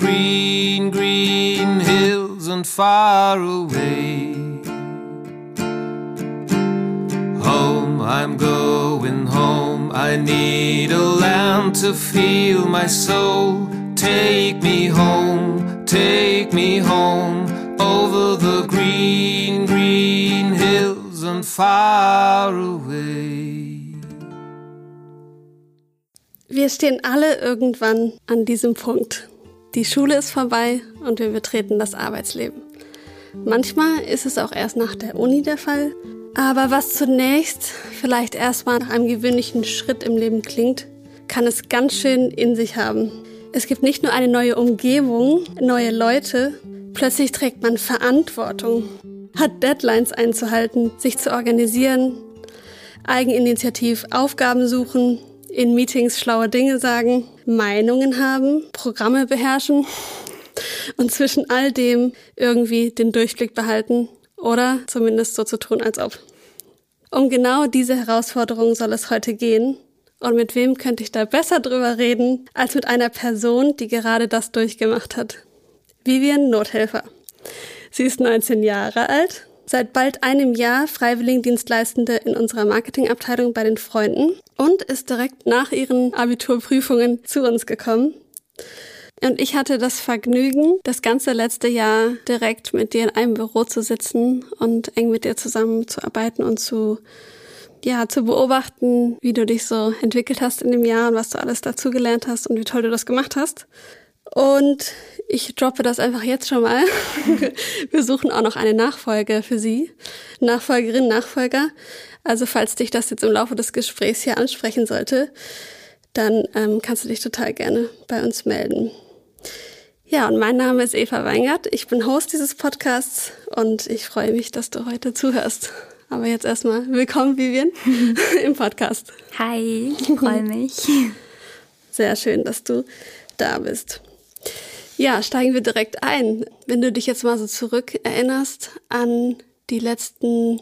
green, green hills and far away. Home, I'm going home. I need a land to feel my soul. Take me home, take me home over the green, green hills and far away. wir stehen alle irgendwann an diesem Punkt. Die Schule ist vorbei und wir betreten das Arbeitsleben. Manchmal ist es auch erst nach der Uni der Fall. Aber was zunächst vielleicht erstmal nach einem gewöhnlichen Schritt im Leben klingt, kann es ganz schön in sich haben. Es gibt nicht nur eine neue Umgebung, neue Leute, plötzlich trägt man Verantwortung, hat Deadlines einzuhalten, sich zu organisieren, Eigeninitiativ Aufgaben suchen, in Meetings schlaue Dinge sagen, Meinungen haben, Programme beherrschen und zwischen all dem irgendwie den Durchblick behalten oder zumindest so zu tun, als ob. Um genau diese Herausforderung soll es heute gehen. Und mit wem könnte ich da besser drüber reden, als mit einer Person, die gerade das durchgemacht hat? Vivian Nothelfer. Sie ist 19 Jahre alt, seit bald einem Jahr Freiwilligendienstleistende in unserer Marketingabteilung bei den Freunden und ist direkt nach ihren Abiturprüfungen zu uns gekommen. Und ich hatte das Vergnügen, das ganze letzte Jahr direkt mit dir in einem Büro zu sitzen und eng mit dir zusammenzuarbeiten und zu, ja, zu beobachten, wie du dich so entwickelt hast in dem Jahr und was du alles dazugelernt hast und wie toll du das gemacht hast. Und ich droppe das einfach jetzt schon mal. Wir suchen auch noch eine Nachfolge für Sie. Nachfolgerin, Nachfolger. Also falls dich das jetzt im Laufe des Gesprächs hier ansprechen sollte, dann ähm, kannst du dich total gerne bei uns melden. Ja, und mein Name ist Eva Weingart. Ich bin Host dieses Podcasts und ich freue mich, dass du heute zuhörst. Aber jetzt erstmal willkommen, Vivian, im Podcast. Hi, ich freue mich. Sehr schön, dass du da bist. Ja, steigen wir direkt ein. Wenn du dich jetzt mal so zurück erinnerst an die letzten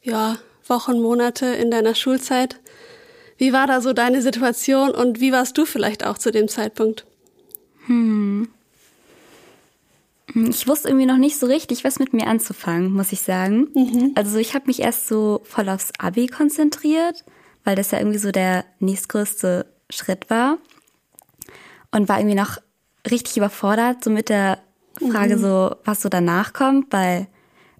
ja, Wochen, Monate in deiner Schulzeit, wie war da so deine Situation und wie warst du vielleicht auch zu dem Zeitpunkt? Hm. Ich wusste irgendwie noch nicht so richtig, was mit mir anzufangen, muss ich sagen. Mhm. Also ich habe mich erst so voll aufs Abi konzentriert, weil das ja irgendwie so der nächstgrößte Schritt war. Und war irgendwie noch richtig überfordert, so mit der Frage, mhm. so, was so danach kommt, weil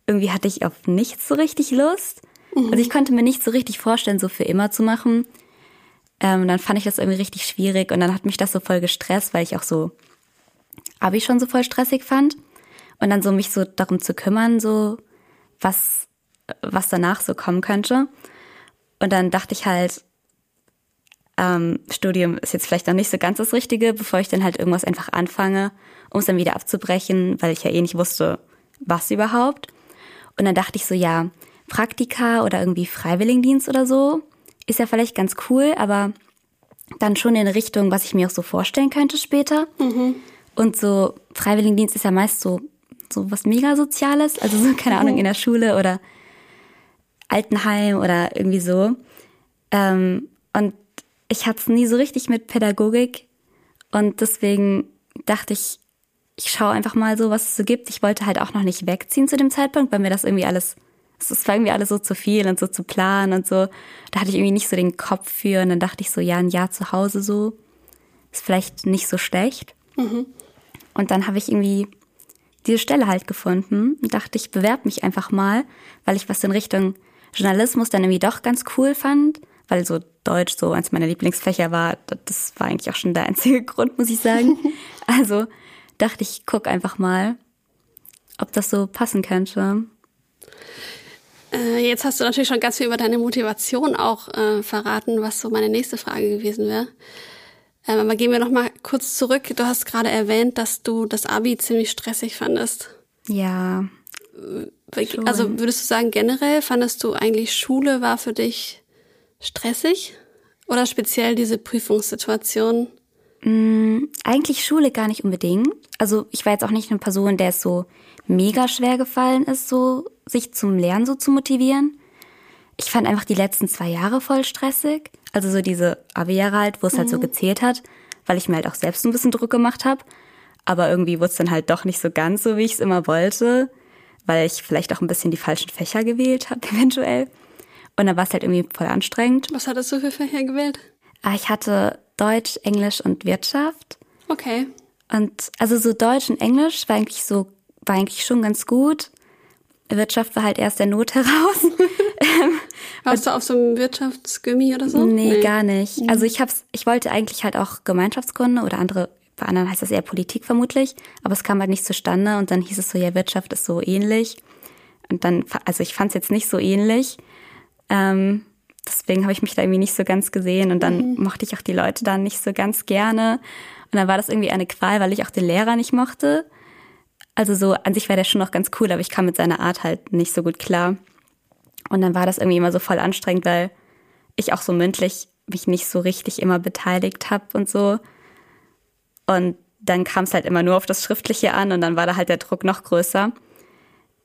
irgendwie hatte ich auf nichts so richtig Lust. Mhm. Also ich konnte mir nicht so richtig vorstellen, so für immer zu machen. Ähm, dann fand ich das irgendwie richtig schwierig und dann hat mich das so voll gestresst, weil ich auch so Abi schon so voll stressig fand. Und dann so mich so darum zu kümmern, so was, was danach so kommen könnte. Und dann dachte ich halt, ähm, Studium ist jetzt vielleicht noch nicht so ganz das Richtige, bevor ich dann halt irgendwas einfach anfange, um es dann wieder abzubrechen, weil ich ja eh nicht wusste, was überhaupt. Und dann dachte ich so, ja, Praktika oder irgendwie Freiwilligendienst oder so ist ja vielleicht ganz cool, aber dann schon in Richtung, was ich mir auch so vorstellen könnte später. Mhm. Und so Freiwilligendienst ist ja meist so, so was mega Soziales, also so, keine Ahnung, in der Schule oder Altenheim oder irgendwie so. Ähm, und ich hatte es nie so richtig mit Pädagogik und deswegen dachte ich, ich schaue einfach mal so, was es so gibt. Ich wollte halt auch noch nicht wegziehen zu dem Zeitpunkt, weil mir das irgendwie alles, es war irgendwie alles so zu viel und so zu planen und so. Da hatte ich irgendwie nicht so den Kopf für und dann dachte ich so, ja, ein Jahr zu Hause so ist vielleicht nicht so schlecht. Mhm. Und dann habe ich irgendwie diese Stelle halt gefunden und dachte, ich bewerbe mich einfach mal, weil ich was in Richtung Journalismus dann irgendwie doch ganz cool fand, weil so Deutsch so eins meiner Lieblingsfächer war. Das war eigentlich auch schon der einzige Grund, muss ich sagen. Also dachte ich, guck einfach mal, ob das so passen könnte. Äh, jetzt hast du natürlich schon ganz viel über deine Motivation auch äh, verraten, was so meine nächste Frage gewesen wäre. Ähm, aber gehen wir noch mal kurz zurück. Du hast gerade erwähnt, dass du das Abi ziemlich stressig fandest. Ja. Schon. Also würdest du sagen, generell fandest du eigentlich Schule war für dich stressig? Oder speziell diese Prüfungssituation? Mm, eigentlich Schule gar nicht unbedingt. Also ich war jetzt auch nicht eine Person, der es so mega schwer gefallen ist, so sich zum Lernen so zu motivieren. Ich fand einfach die letzten zwei Jahre voll stressig. Also so diese Abi-Jahre halt, wo es mhm. halt so mhm. gezählt hat, weil ich mir halt auch selbst ein bisschen Druck gemacht habe. Aber irgendwie wurde es dann halt doch nicht so ganz so, wie ich es immer wollte, weil ich vielleicht auch ein bisschen die falschen Fächer gewählt habe, eventuell. Und dann war es halt irgendwie voll anstrengend. Was hattest du für Fächer gewählt? Ah, ich hatte Deutsch, Englisch und Wirtschaft. Okay. Und also so Deutsch und Englisch war eigentlich so, war eigentlich schon ganz gut. Wirtschaft war halt erst der Not heraus. Warst du auf so einem Wirtschaftsgummi oder so? Nee, nee, gar nicht. Mhm. Also ich hab's, ich wollte eigentlich halt auch Gemeinschaftskunde oder andere, bei anderen heißt das eher Politik vermutlich, aber es kam halt nicht zustande und dann hieß es so, ja, Wirtschaft ist so ähnlich. Und dann, also ich fand es jetzt nicht so ähnlich. Ähm, deswegen habe ich mich da irgendwie nicht so ganz gesehen und dann mhm. mochte ich auch die Leute da nicht so ganz gerne. Und dann war das irgendwie eine Qual, weil ich auch den Lehrer nicht mochte. Also so an sich war der schon noch ganz cool, aber ich kam mit seiner Art halt nicht so gut klar. Und dann war das irgendwie immer so voll anstrengend, weil ich auch so mündlich mich nicht so richtig immer beteiligt habe und so. Und dann kam es halt immer nur auf das Schriftliche an und dann war da halt der Druck noch größer.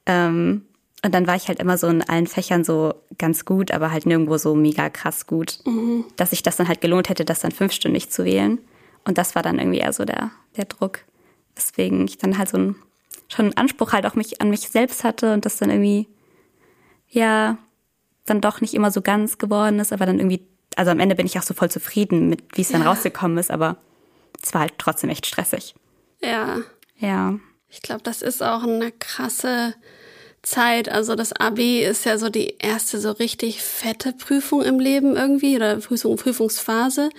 Ähm, und dann war ich halt immer so in allen Fächern so ganz gut, aber halt nirgendwo so mega krass gut, mhm. dass sich das dann halt gelohnt hätte, das dann fünfstündig zu wählen. Und das war dann irgendwie eher so der, der Druck. Weswegen ich dann halt so ein, schon einen Anspruch halt auch mich an mich selbst hatte und das dann irgendwie, ja, dann doch nicht immer so ganz geworden ist, aber dann irgendwie, also am Ende bin ich auch so voll zufrieden mit, wie es dann ja. rausgekommen ist, aber es war halt trotzdem echt stressig. Ja. Ja. Ich glaube, das ist auch eine krasse Zeit. Also das Abi ist ja so die erste so richtig fette Prüfung im Leben irgendwie oder Prüfung, Prüfungsphase.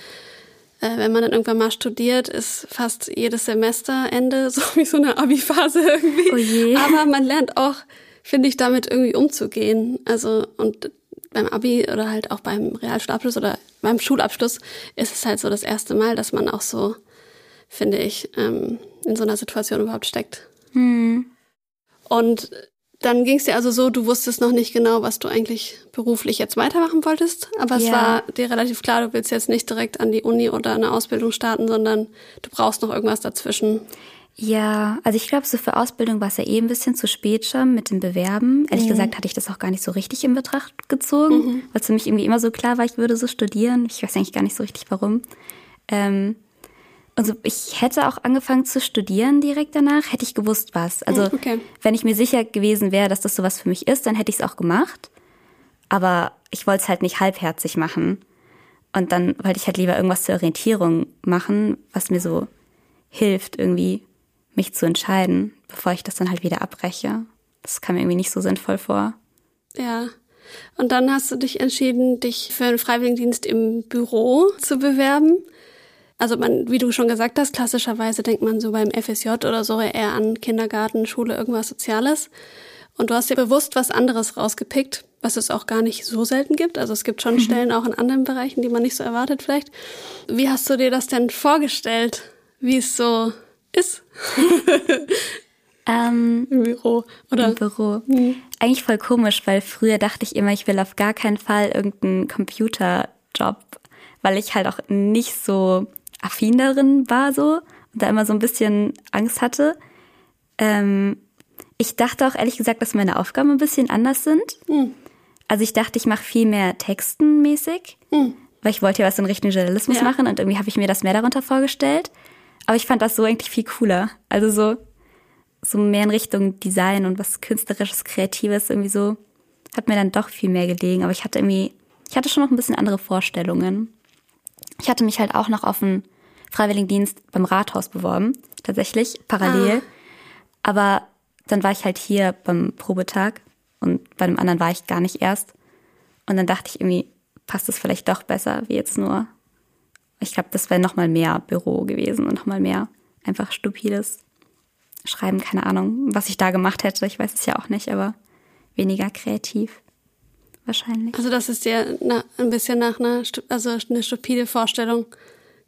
Äh, wenn man dann irgendwann mal studiert, ist fast jedes Semesterende so wie so eine Abi-Phase irgendwie. Oh je. Aber man lernt auch, finde ich, damit irgendwie umzugehen. Also und beim Abi oder halt auch beim Realschulabschluss oder beim Schulabschluss ist es halt so das erste Mal, dass man auch so, finde ich, ähm, in so einer Situation überhaupt steckt. Hm. Und dann ging es dir also so, du wusstest noch nicht genau, was du eigentlich beruflich jetzt weitermachen wolltest, aber es war dir relativ klar, du willst jetzt nicht direkt an die Uni oder eine Ausbildung starten, sondern du brauchst noch irgendwas dazwischen. Ja, also ich glaube, so für Ausbildung war es ja eh ein bisschen zu spät schon mit dem Bewerben. Ehrlich mhm. gesagt hatte ich das auch gar nicht so richtig in Betracht gezogen, mhm. weil es für mich irgendwie immer so klar war, ich würde so studieren. Ich weiß eigentlich gar nicht so richtig warum. Ähm, also ich hätte auch angefangen zu studieren direkt danach, hätte ich gewusst was. Also okay. wenn ich mir sicher gewesen wäre, dass das sowas für mich ist, dann hätte ich es auch gemacht. Aber ich wollte es halt nicht halbherzig machen. Und dann wollte ich halt lieber irgendwas zur Orientierung machen, was mir so hilft, irgendwie mich zu entscheiden, bevor ich das dann halt wieder abbreche. Das kam mir irgendwie nicht so sinnvoll vor. Ja. Und dann hast du dich entschieden, dich für einen Freiwilligendienst im Büro zu bewerben. Also man, wie du schon gesagt hast, klassischerweise denkt man so beim FSJ oder so eher an Kindergarten, Schule, irgendwas Soziales. Und du hast dir bewusst was anderes rausgepickt, was es auch gar nicht so selten gibt. Also es gibt schon mhm. Stellen auch in anderen Bereichen, die man nicht so erwartet vielleicht. Wie hast du dir das denn vorgestellt, wie es so ist? Ähm, Im Büro, oder? Im Büro. Mhm. Eigentlich voll komisch, weil früher dachte ich immer, ich will auf gar keinen Fall irgendeinen Computerjob, weil ich halt auch nicht so affin darin war so und da immer so ein bisschen Angst hatte. Ähm, ich dachte auch ehrlich gesagt, dass meine Aufgaben ein bisschen anders sind. Mhm. Also ich dachte, ich mache viel mehr textenmäßig, mhm. weil ich wollte ja was in Richtung Journalismus ja. machen und irgendwie habe ich mir das mehr darunter vorgestellt. Aber ich fand das so eigentlich viel cooler. Also so, so mehr in Richtung Design und was künstlerisches, kreatives irgendwie so hat mir dann doch viel mehr gelegen. Aber ich hatte irgendwie, ich hatte schon noch ein bisschen andere Vorstellungen. Ich hatte mich halt auch noch auf einen Freiwilligendienst beim Rathaus beworben, tatsächlich, parallel. Ah. Aber dann war ich halt hier beim Probetag und bei dem anderen war ich gar nicht erst. Und dann dachte ich irgendwie, passt es vielleicht doch besser, wie jetzt nur. Ich glaube, das wäre nochmal mehr Büro gewesen und nochmal mehr einfach stupides Schreiben, keine Ahnung, was ich da gemacht hätte. Ich weiß es ja auch nicht, aber weniger kreativ wahrscheinlich. Also das ist dir na, ein bisschen nach einer, also eine stupide Vorstellung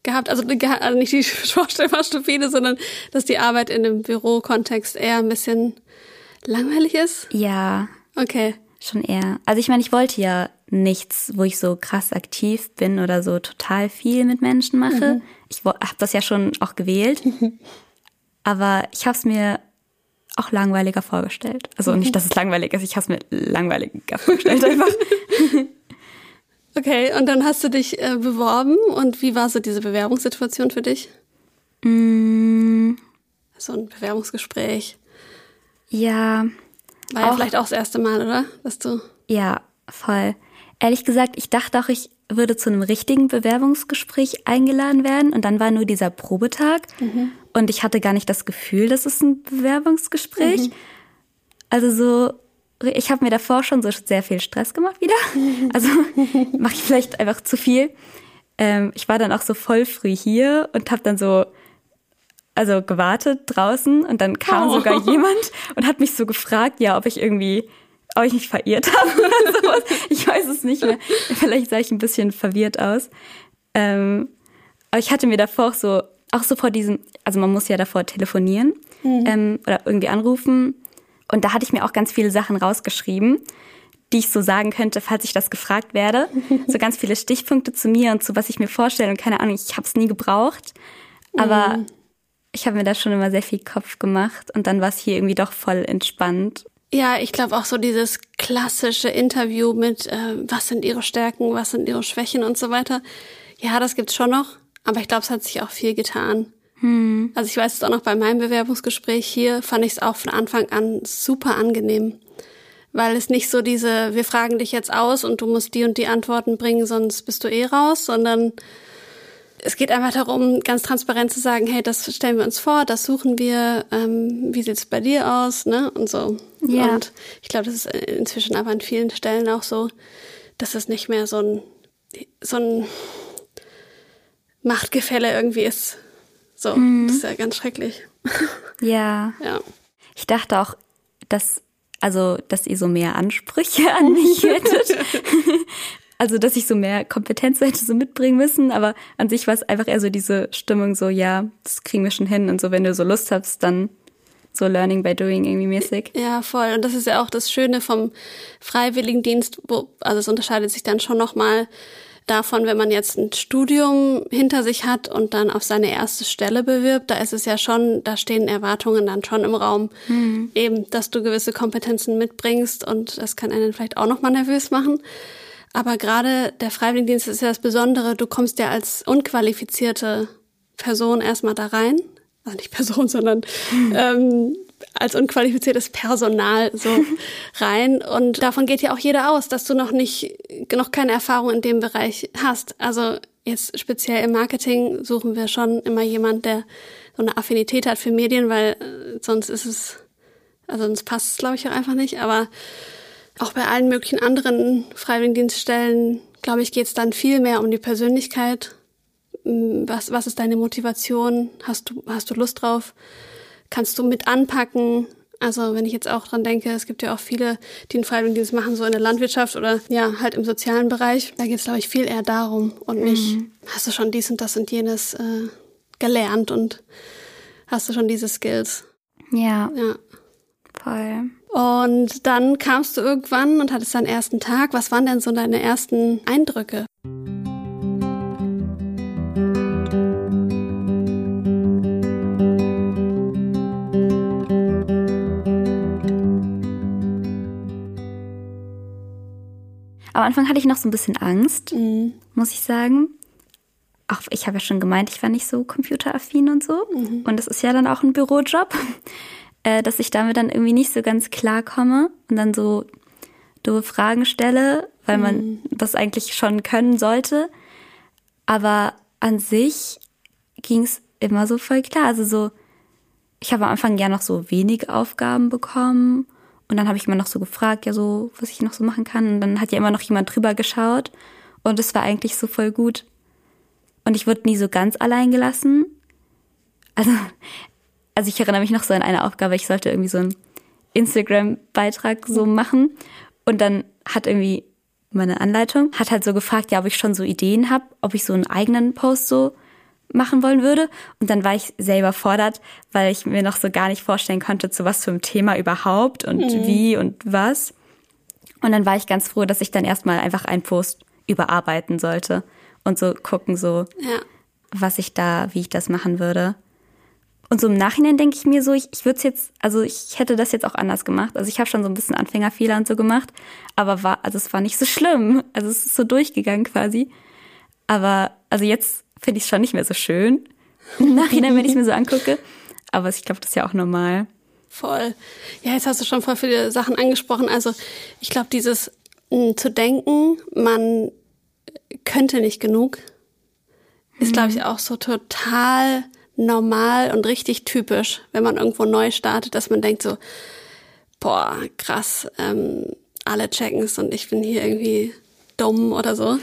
gehabt? Also, also nicht die Vorstellung war stupide, sondern dass die Arbeit in dem Bürokontext eher ein bisschen langweilig ist? Ja. Okay. Schon eher. Also ich meine, ich wollte ja nichts, wo ich so krass aktiv bin oder so total viel mit Menschen mache. Mhm. Ich habe das ja schon auch gewählt. Aber ich habe es mir auch langweiliger vorgestellt. Also nicht, dass es langweilig ist, ich habe es mir langweiliger vorgestellt einfach. Okay, und dann hast du dich äh, beworben und wie war so diese Bewerbungssituation für dich? Mm. So ein Bewerbungsgespräch. Ja. War ja vielleicht auch das erste Mal, oder? Dass du. Ja, voll. Ehrlich gesagt, ich dachte auch, ich würde zu einem richtigen Bewerbungsgespräch eingeladen werden und dann war nur dieser Probetag mhm. Und ich hatte gar nicht das Gefühl, dass es ein Bewerbungsgespräch. Mhm. Also so, ich habe mir davor schon so sehr viel Stress gemacht wieder. Also mache ich vielleicht einfach zu viel. Ähm, ich war dann auch so voll früh hier und habe dann so also gewartet draußen und dann kam oh. sogar jemand und hat mich so gefragt, ja, ob ich irgendwie, ob ich mich verirrt habe oder sowas. Ich weiß es nicht mehr. Vielleicht sah ich ein bisschen verwirrt aus. Ähm, aber ich hatte mir davor auch so, auch so vor diesem, also man muss ja davor telefonieren mhm. ähm, oder irgendwie anrufen. Und da hatte ich mir auch ganz viele Sachen rausgeschrieben, die ich so sagen könnte, falls ich das gefragt werde. so ganz viele Stichpunkte zu mir und zu was ich mir vorstelle und keine Ahnung, ich habe es nie gebraucht. Aber mhm ich habe mir da schon immer sehr viel Kopf gemacht und dann war es hier irgendwie doch voll entspannt. Ja, ich glaube auch so dieses klassische Interview mit, äh, was sind ihre Stärken, was sind ihre Schwächen und so weiter. Ja, das gibt's schon noch, aber ich glaube, es hat sich auch viel getan. Hm. Also ich weiß es auch noch bei meinem Bewerbungsgespräch hier, fand ich es auch von Anfang an super angenehm. Weil es nicht so diese, wir fragen dich jetzt aus und du musst die und die Antworten bringen, sonst bist du eh raus, sondern es geht einfach darum, ganz transparent zu sagen, hey, das stellen wir uns vor, das suchen wir, ähm, wie sieht's bei dir aus, ne? Und so. Ja. Und ich glaube, das ist inzwischen aber an vielen Stellen auch so, dass es nicht mehr so ein, so ein Machtgefälle irgendwie ist. So, mhm. das ist ja ganz schrecklich. Ja. ja. Ich dachte auch, dass also, dass ihr so mehr Ansprüche an mich hättet. Also, dass ich so mehr Kompetenz hätte so mitbringen müssen, aber an sich war es einfach eher so diese Stimmung so, ja, das kriegen wir schon hin und so, wenn du so Lust hast, dann so Learning by Doing irgendwie mäßig. Ja, voll. Und das ist ja auch das Schöne vom Freiwilligendienst, wo, also es unterscheidet sich dann schon nochmal davon, wenn man jetzt ein Studium hinter sich hat und dann auf seine erste Stelle bewirbt, da ist es ja schon, da stehen Erwartungen dann schon im Raum, mhm. eben, dass du gewisse Kompetenzen mitbringst und das kann einen vielleicht auch nochmal nervös machen. Aber gerade der Freiwilligendienst ist ja das Besondere. Du kommst ja als unqualifizierte Person erstmal da rein. Also nicht Person, sondern ähm, als unqualifiziertes Personal so rein. Und davon geht ja auch jeder aus, dass du noch nicht, noch keine Erfahrung in dem Bereich hast. Also jetzt speziell im Marketing suchen wir schon immer jemand, der so eine Affinität hat für Medien, weil äh, sonst ist es, also sonst passt es, glaube ich, auch einfach nicht. Aber auch bei allen möglichen anderen Freiwilligendienststellen, glaube ich, geht es dann viel mehr um die Persönlichkeit. Mm, was, was ist deine Motivation? Hast du, hast du Lust drauf? Kannst du mit anpacken? Also wenn ich jetzt auch dran denke, es gibt ja auch viele, die einen Freiwilligendienst machen, so in der Landwirtschaft oder ja, halt im sozialen Bereich. Da geht es, glaube ich, viel eher darum und nicht, mhm. hast du schon dies und das und jenes äh, gelernt und hast du schon diese Skills. Ja. Ja. Voll. Und dann kamst du irgendwann und hattest deinen ersten Tag. Was waren denn so deine ersten Eindrücke? Am Anfang hatte ich noch so ein bisschen Angst, mhm. muss ich sagen. Auch ich habe ja schon gemeint, ich war nicht so computeraffin und so. Mhm. Und das ist ja dann auch ein Bürojob äh, dass ich damit dann irgendwie nicht so ganz klar komme und dann so doofe Fragen stelle, weil man mhm. das eigentlich schon können sollte. Aber an sich ging es immer so voll klar. Also so, ich habe am Anfang ja noch so wenig Aufgaben bekommen und dann habe ich immer noch so gefragt, ja so, was ich noch so machen kann. Und dann hat ja immer noch jemand drüber geschaut und es war eigentlich so voll gut. Und ich wurde nie so ganz allein gelassen. Also also ich erinnere mich noch so an eine Aufgabe, ich sollte irgendwie so einen Instagram-Beitrag so mhm. machen. Und dann hat irgendwie meine Anleitung, hat halt so gefragt, ja, ob ich schon so Ideen habe, ob ich so einen eigenen Post so machen wollen würde. Und dann war ich sehr überfordert, weil ich mir noch so gar nicht vorstellen konnte, zu was für einem Thema überhaupt und mhm. wie und was. Und dann war ich ganz froh, dass ich dann erstmal einfach einen Post überarbeiten sollte und so gucken, so, ja. was ich da, wie ich das machen würde. Und so im Nachhinein denke ich mir so, ich, ich würde es jetzt, also ich hätte das jetzt auch anders gemacht. Also ich habe schon so ein bisschen Anfängerfehler und so gemacht, aber war, also es war nicht so schlimm. Also es ist so durchgegangen quasi. Aber also jetzt finde ich es schon nicht mehr so schön. Im Nachhinein, wenn ich es mir so angucke. Aber ich glaube, das ist ja auch normal. Voll. Ja, jetzt hast du schon voll viele Sachen angesprochen. Also ich glaube, dieses mh, hm, zu denken, man könnte nicht genug, ist, glaube ich, mhm. auch so total normal und richtig typisch, wenn man irgendwo neu startet, dass man denkt so, boah, krass, ähm, alle checken's und ich bin hier irgendwie dumm oder so.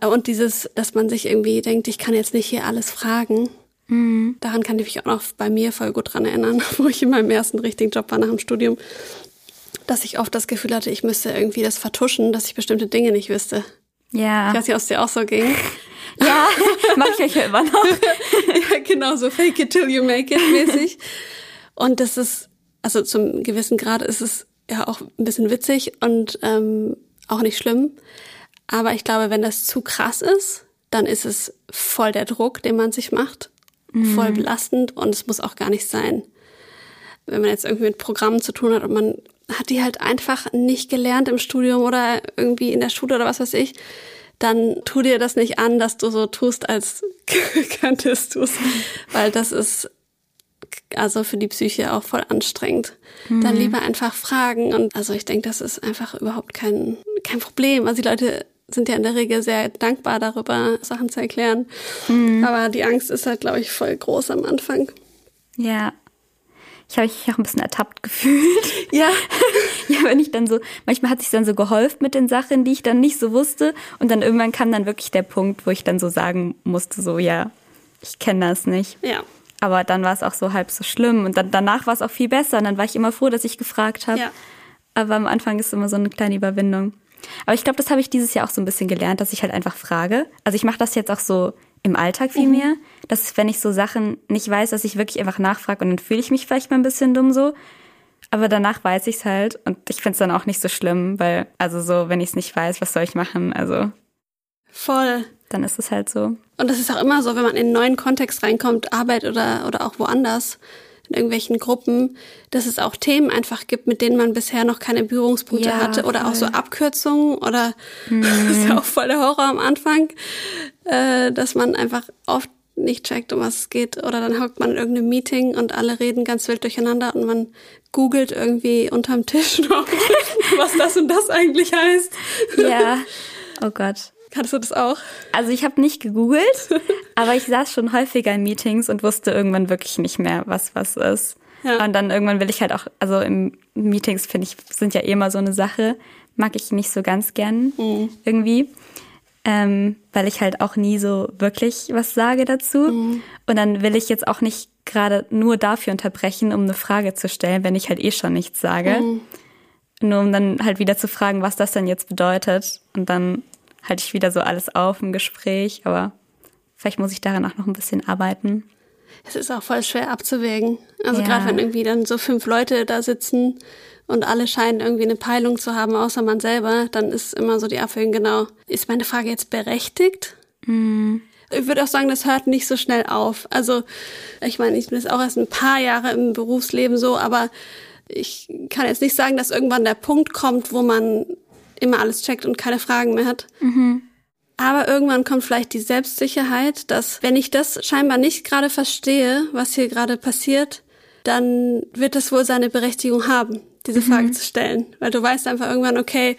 Und dieses, dass man sich irgendwie denkt, ich kann jetzt nicht hier alles fragen. Mhm. Daran kann ich mich auch noch bei mir voll gut dran erinnern, wo ich in meinem ersten richtigen Job war nach dem Studium, dass ich oft das Gefühl hatte, ich müsste irgendwie das vertuschen, dass ich bestimmte Dinge nicht wüsste. Ja. Ich weiß nicht, ob es dir auch so ging. Ja, mach ich euch ja immer noch. ja, genau, so fake it till you make it mäßig. Und das ist, also zum gewissen Grad ist es ja auch ein bisschen witzig und ähm, auch nicht schlimm. Aber ich glaube, wenn das zu krass ist, dann ist es voll der Druck, den man sich macht, mhm. voll belastend und es muss auch gar nicht sein. Wenn man jetzt irgendwie mit Programmen zu tun hat und man hat die halt einfach nicht gelernt im Studium oder irgendwie in der Schule oder was weiß ich, dann tu dir das nicht an, dass du so tust, als könntest du es. Weil das ist also für die Psyche auch voll anstrengend. Mhm. Dann lieber einfach fragen. Und also ich denke, das ist einfach überhaupt kein, kein Problem. Also die Leute sind ja in der Regel sehr dankbar darüber, Sachen zu erklären. Mhm. Aber die Angst ist halt, glaube ich, voll groß am Anfang. Ja, ich habe mich auch ein bisschen ertappt gefühlt. Ja. ja, wenn ich dann so, manchmal hat sich dann so geholfen mit den Sachen, die ich dann nicht so wusste. Und dann irgendwann kam dann wirklich der Punkt, wo ich dann so sagen musste, so, ja, ich kenne das nicht. Ja. Aber dann war es auch so halb so schlimm. Und dann, danach war es auch viel besser. Und dann war ich immer froh, dass ich gefragt habe. Ja. Aber am Anfang ist immer so eine kleine Überwindung. Aber ich glaube, das habe ich dieses Jahr auch so ein bisschen gelernt, dass ich halt einfach frage. Also ich mache das jetzt auch so im Alltag viel mhm. mehr, dass wenn ich so Sachen nicht weiß, dass ich wirklich einfach nachfrage und dann fühle ich mich vielleicht mal ein bisschen dumm so. Aber danach weiß ich es halt und ich finde es dann auch nicht so schlimm, weil, also so, wenn ich es nicht weiß, was soll ich machen? Also. Voll. Dann ist es halt so. Und das ist auch immer so, wenn man in einen neuen Kontext reinkommt, Arbeit oder, oder auch woanders, in irgendwelchen Gruppen, dass es auch Themen einfach gibt, mit denen man bisher noch keine Berührungspunkte ja, hatte oder voll. auch so Abkürzungen oder mhm. das ist ja auch voll der Horror am Anfang, äh, dass man einfach oft nicht checkt, um was es geht. Oder dann hockt man in irgendeinem Meeting und alle reden ganz wild durcheinander und man googelt irgendwie unterm Tisch noch, was das und das eigentlich heißt. Ja. Oh Gott. Hattest du das auch? Also ich habe nicht gegoogelt, aber ich saß schon häufiger in Meetings und wusste irgendwann wirklich nicht mehr, was was ist. Ja. Und dann irgendwann will ich halt auch, also im Meetings finde ich, sind ja eh immer so eine Sache, mag ich nicht so ganz gern mhm. irgendwie. Ähm, weil ich halt auch nie so wirklich was sage dazu. Mhm. Und dann will ich jetzt auch nicht gerade nur dafür unterbrechen, um eine Frage zu stellen, wenn ich halt eh schon nichts sage. Mhm. Nur um dann halt wieder zu fragen, was das denn jetzt bedeutet. Und dann halte ich wieder so alles auf im Gespräch, aber vielleicht muss ich daran auch noch ein bisschen arbeiten. Es ist auch voll schwer abzuwägen. Also ja. gerade wenn irgendwie dann so fünf Leute da sitzen und alle scheinen irgendwie eine Peilung zu haben, außer man selber, dann ist immer so die Abwägung genau, ist meine Frage jetzt berechtigt? Mhm. Ich würde auch sagen, das hört nicht so schnell auf. Also ich meine, ich bin jetzt auch erst ein paar Jahre im Berufsleben so, aber ich kann jetzt nicht sagen, dass irgendwann der Punkt kommt, wo man immer alles checkt und keine Fragen mehr hat. Mhm. Aber irgendwann kommt vielleicht die Selbstsicherheit, dass wenn ich das scheinbar nicht gerade verstehe, was hier gerade passiert, dann wird das wohl seine Berechtigung haben, diese mhm. Frage zu stellen. Weil du weißt einfach irgendwann, okay,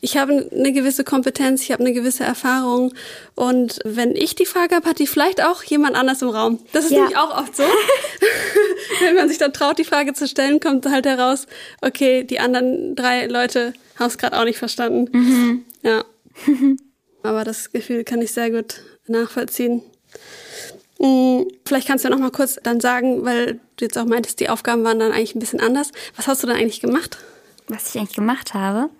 ich habe eine gewisse Kompetenz, ich habe eine gewisse Erfahrung und wenn ich die Frage habe, hat die vielleicht auch jemand anders im Raum. Das ist ja. nämlich auch oft so. wenn man sich dann traut, die Frage zu stellen, kommt halt heraus, okay, die anderen drei Leute haben es gerade auch nicht verstanden. Mhm. Ja. Aber das Gefühl kann ich sehr gut nachvollziehen. Hm, vielleicht kannst du ja noch mal kurz dann sagen, weil du jetzt auch meintest, die Aufgaben waren dann eigentlich ein bisschen anders. Was hast du dann eigentlich gemacht? Was ich eigentlich gemacht habe?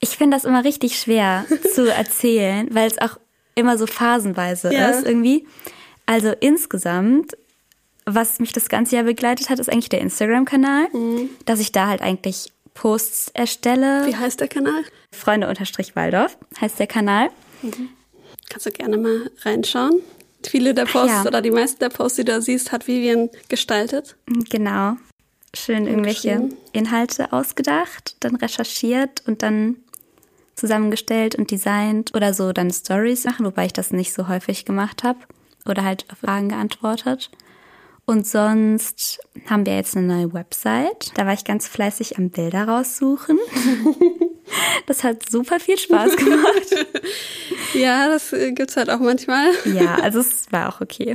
Ich finde das immer richtig schwer zu erzählen, weil es auch immer so phasenweise ja. ist irgendwie. Also insgesamt, was mich das ganze Jahr begleitet hat, ist eigentlich der Instagram-Kanal, dass ich da halt eigentlich Posts erstelle. Wie heißt der Kanal? Freunde unterstrich Waldorf heißt der Kanal. Kannst du gerne mal reinschauen. Viele der Posts Ja. oder die meisten der Posts, die du da siehst, hat Vivian gestaltet. Genau. Schön irgendwelche. Inhalte ausgedacht, dann recherchiert und dann zusammengestellt und designt oder so dann Stories machen, wobei ich das nicht so häufig gemacht habe oder halt auf Fragen geantwortet. Und sonst haben wir jetzt eine neue Website. Da war ich ganz fleißig am Bilder raussuchen. Das hat super viel Spaß gemacht. Ja, das äh, gibt's halt auch manchmal. Ja, also es war auch okay.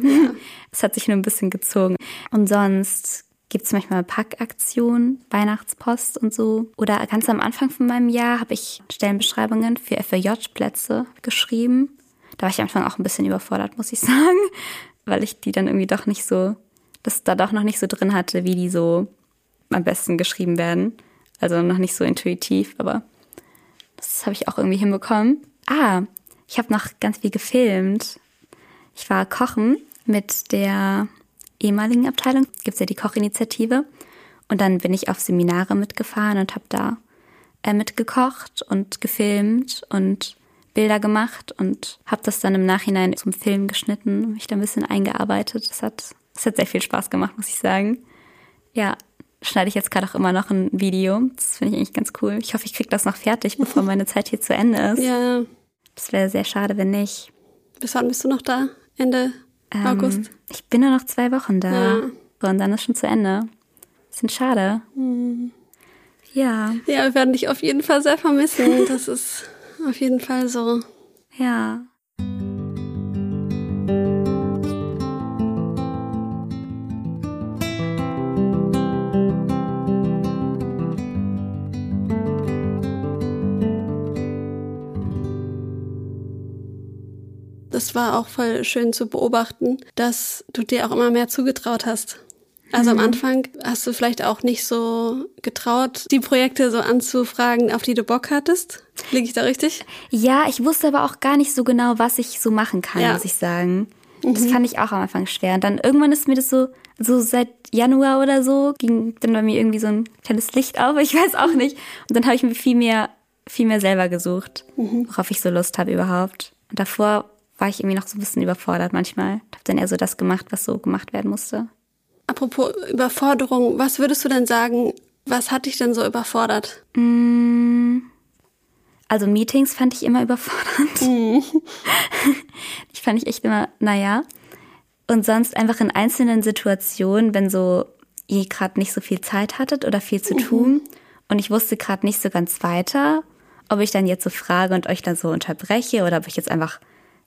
Es hat sich nur ein bisschen gezogen. Und sonst gibt es manchmal Packaktionen, Weihnachtspost und so. Oder ganz am Anfang von meinem Jahr habe ich Stellenbeschreibungen für FJ-Plätze geschrieben. Da war ich am Anfang auch ein bisschen überfordert, muss ich sagen, weil ich die dann irgendwie doch nicht so, das da doch noch nicht so drin hatte, wie die so am besten geschrieben werden. Also noch nicht so intuitiv, aber das habe ich auch irgendwie hinbekommen. Ah, ich habe noch ganz viel gefilmt. Ich war kochen mit der ehemaligen Abteilung. Gibt es ja die Kochinitiative. Und dann bin ich auf Seminare mitgefahren und habe da äh, mitgekocht und gefilmt und Bilder gemacht und habe das dann im Nachhinein zum Film geschnitten, mich da ein bisschen eingearbeitet. Das hat, das hat sehr viel Spaß gemacht, muss ich sagen. Ja, schneide ich jetzt gerade auch immer noch ein Video. Das finde ich eigentlich ganz cool. Ich hoffe, ich kriege das noch fertig, bevor meine Zeit hier zu Ende ist. Ja. Das wäre sehr schade, wenn nicht. Bis wann bist du noch da? Ende Ähm, August? Ich bin nur noch zwei Wochen da. Ja. So, und dann ist schon zu Ende. Bisschen schade. Hm. Ja, Ja, wir werden dich auf jeden Fall sehr vermissen. Das ist auf jeden Fall so. ja. Das war auch voll schön zu beobachten, dass du dir auch immer mehr zugetraut hast. Also am Anfang hast du vielleicht auch nicht so getraut, die Projekte so anzufragen, auf die du Bock hattest. Liege ich da richtig? Ja, ich wusste aber auch gar nicht so genau, was ich so machen kann, Ja. muss ich sagen. Das fand ich auch am Anfang schwer. Und dann irgendwann ist mir das so, so seit Januar oder so, ging dann bei mir irgendwie so ein kleines Licht auf, ich weiß auch nicht. Und dann habe ich mir viel mehr, viel mehr selber gesucht, worauf ich so Lust habe überhaupt. Und davor war ich irgendwie noch so ein bisschen überfordert manchmal. Habe dann eher so das gemacht, was so gemacht werden musste. Apropos Überforderung, was würdest du denn sagen, was hat dich denn so überfordert? Also Meetings fand ich immer überfordernd. ich fand ich echt immer, naja. Und sonst einfach in einzelnen Situationen, wenn so ihr gerade nicht so viel Zeit hattet oder viel zu tun und ich wusste gerade nicht so ganz weiter, ob ich dann jetzt so frage und euch dann so unterbreche oder ob ich jetzt einfach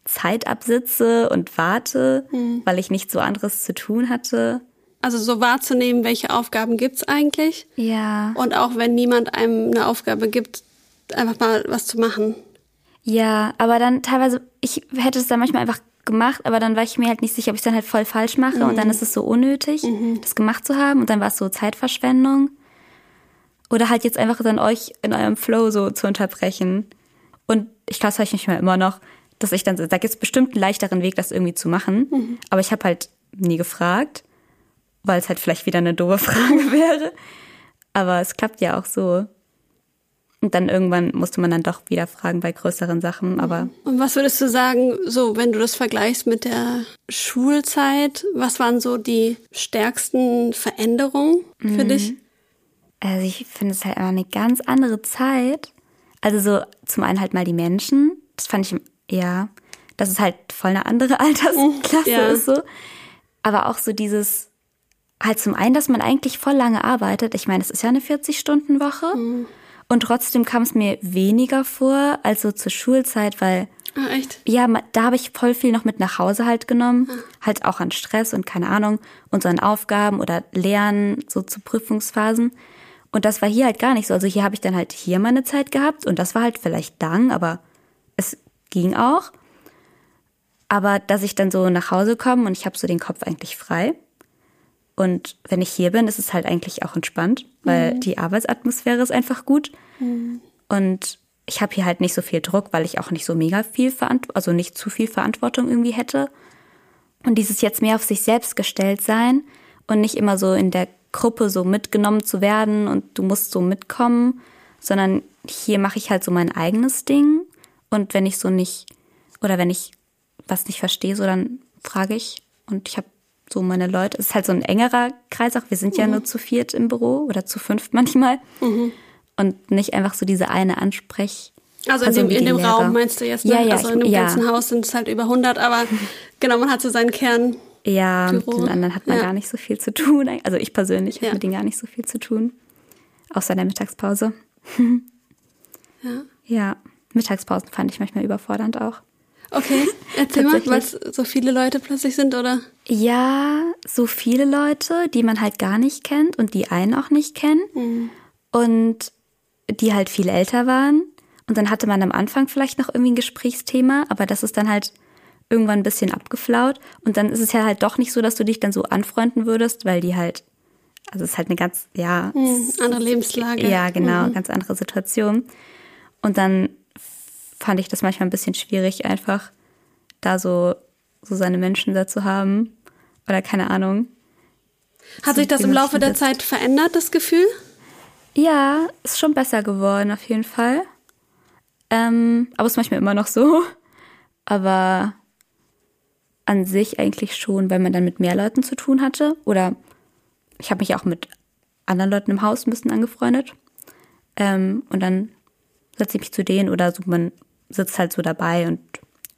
Zeit absitze und warte, weil ich nicht so anderes zu tun hatte. Also so wahrzunehmen, welche Aufgaben gibt's eigentlich? Ja. Und auch wenn niemand einem eine Aufgabe gibt, einfach mal was zu machen. Ja, aber dann teilweise, ich hätte es dann manchmal einfach gemacht, aber dann war ich mir halt nicht sicher, ob ich es dann halt voll falsch mache und dann ist es so unnötig, das gemacht zu haben und dann war es so Zeitverschwendung. Oder halt jetzt einfach dann euch in eurem Flow so zu unterbrechen. Und ich glaube, das habe ich mich mal immer noch, dass ich dann, da gibt es bestimmt einen leichteren Weg, das irgendwie zu machen. Aber ich habe halt nie gefragt, weil es halt vielleicht wieder eine doofe Frage wäre. Aber es klappt ja auch so. Und dann irgendwann musste man dann doch wieder fragen bei größeren Sachen, aber Und was würdest du sagen, so wenn du das vergleichst mit der Schulzeit, was waren so die stärksten Veränderungen für dich? also ich finde es halt immer eine ganz andere Zeit. Also so zum einen halt mal die Menschen, das fand ich ja, dass es halt voll eine andere Altersklasse Ja. ist so. Aber auch so dieses halt zum einen, dass man eigentlich voll lange arbeitet. Ich meine, es ist ja eine 40-Stunden-Woche. Und trotzdem kam es mir weniger vor als so zur Schulzeit, weil Ah, echt? ja, da habe ich voll viel noch mit nach Hause halt genommen. Halt auch an Stress und keine Ahnung, und so an Aufgaben oder Lernen, so zu Prüfungsphasen. Und das war hier halt gar nicht so. Also hier habe ich dann halt hier meine Zeit gehabt und das war halt vielleicht lang, aber ging auch. Aber dass ich dann so nach Hause komme und ich habe so den Kopf eigentlich frei. Und wenn ich hier bin, ist es halt eigentlich auch entspannt, weil die Arbeitsatmosphäre ist einfach gut. Und ich habe hier halt nicht so viel Druck, weil ich auch nicht so mega viel Verantwortung, also nicht zu viel Verantwortung irgendwie hätte. Und dieses jetzt mehr auf sich selbst gestellt sein und nicht immer so in der Gruppe so mitgenommen zu werden und du musst so mitkommen, sondern hier mache ich halt so mein eigenes Ding. Und wenn ich so nicht, oder wenn ich was nicht verstehe, so dann frage ich. Und ich habe so meine Leute, es ist halt so ein engerer Kreis auch. Wir sind ja nur zu viert im Büro oder zu fünft manchmal. Und nicht einfach so diese eine Ansprech. Also in dem, wie in dem Lehrer. Raum meinst du jetzt, ne? Ja, ja, also ich- in dem ja. ganzen Haus sind es halt über 100, aber genau, man hat so seinen Kern. Ja, mit Büro. den anderen hat man Ja. gar nicht so viel zu tun. Also ich persönlich habe Ja. mit denen gar nicht so viel zu tun. Außer in der Mittagspause. Ja. Ja, Mittagspausen fand ich manchmal überfordernd auch. Okay, erzähl mal, weil es so viele Leute plötzlich sind, oder? Ja, so viele Leute, die man halt gar nicht kennt und die einen auch nicht kennen. Und die halt viel älter waren. Und dann hatte man am Anfang vielleicht noch irgendwie ein Gesprächsthema, aber das ist dann halt irgendwann ein bisschen abgeflaut. Und dann ist es ja halt doch nicht so, dass du dich dann so anfreunden würdest, weil die halt, also es ist halt eine ganz, ja, Hm, andere Lebenslage. ja, genau, ganz andere Situation. Und dann fand ich das manchmal ein bisschen schwierig, einfach da so, so seine Menschen da zu haben. Oder keine Ahnung. Hat sich das im Laufe der Zeit verändert, das Gefühl? Ja, ist schon besser geworden, auf jeden Fall. Ähm, aber ist manchmal immer noch so. Aber an sich eigentlich schon, weil man dann mit mehr Leuten zu tun hatte. Oder ich habe mich auch mit anderen Leuten im Haus ein bisschen angefreundet. Ähm, und dann setze ich mich zu denen oder so, man sitzt halt so dabei und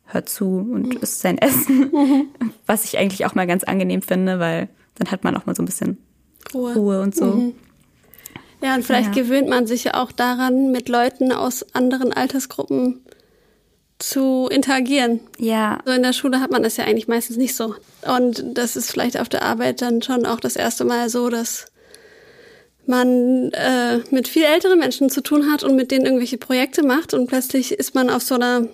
hört zu und isst sein Essen. Was ich eigentlich auch mal ganz angenehm finde, weil dann hat man auch mal so ein bisschen Ruhe. Ruhe und so. Ja, und vielleicht Ja. gewöhnt man sich ja auch daran, mit Leuten aus anderen Altersgruppen zu interagieren. Ja, So in der Schule hat man das ja eigentlich meistens nicht so. Und das ist vielleicht auf der Arbeit dann schon auch das erste Mal so, dass man äh, mit viel älteren Menschen zu tun hat und mit denen irgendwelche Projekte macht und plötzlich ist man auf so einer,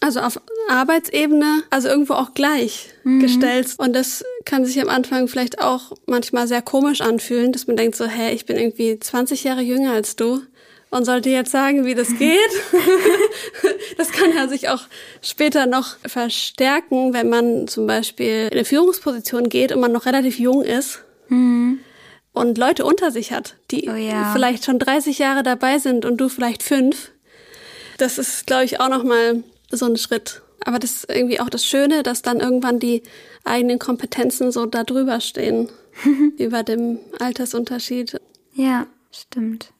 also auf Arbeitsebene, also irgendwo auch gleich gestellt. Und das kann sich am Anfang vielleicht auch manchmal sehr komisch anfühlen, dass man denkt so, hä, ich bin irgendwie 20 Jahre jünger als du und sollte jetzt sagen, wie das geht. das kann ja sich auch später noch verstärken, wenn man zum Beispiel in eine Führungsposition geht und man noch relativ jung ist und Leute unter sich hat, die Oh ja. vielleicht schon 30 Jahre dabei sind und du vielleicht fünf. Das ist, glaube ich, auch noch mal so ein Schritt. Aber das ist irgendwie auch das Schöne, dass dann irgendwann die eigenen Kompetenzen so da drüber stehen, über dem Altersunterschied. ja, stimmt.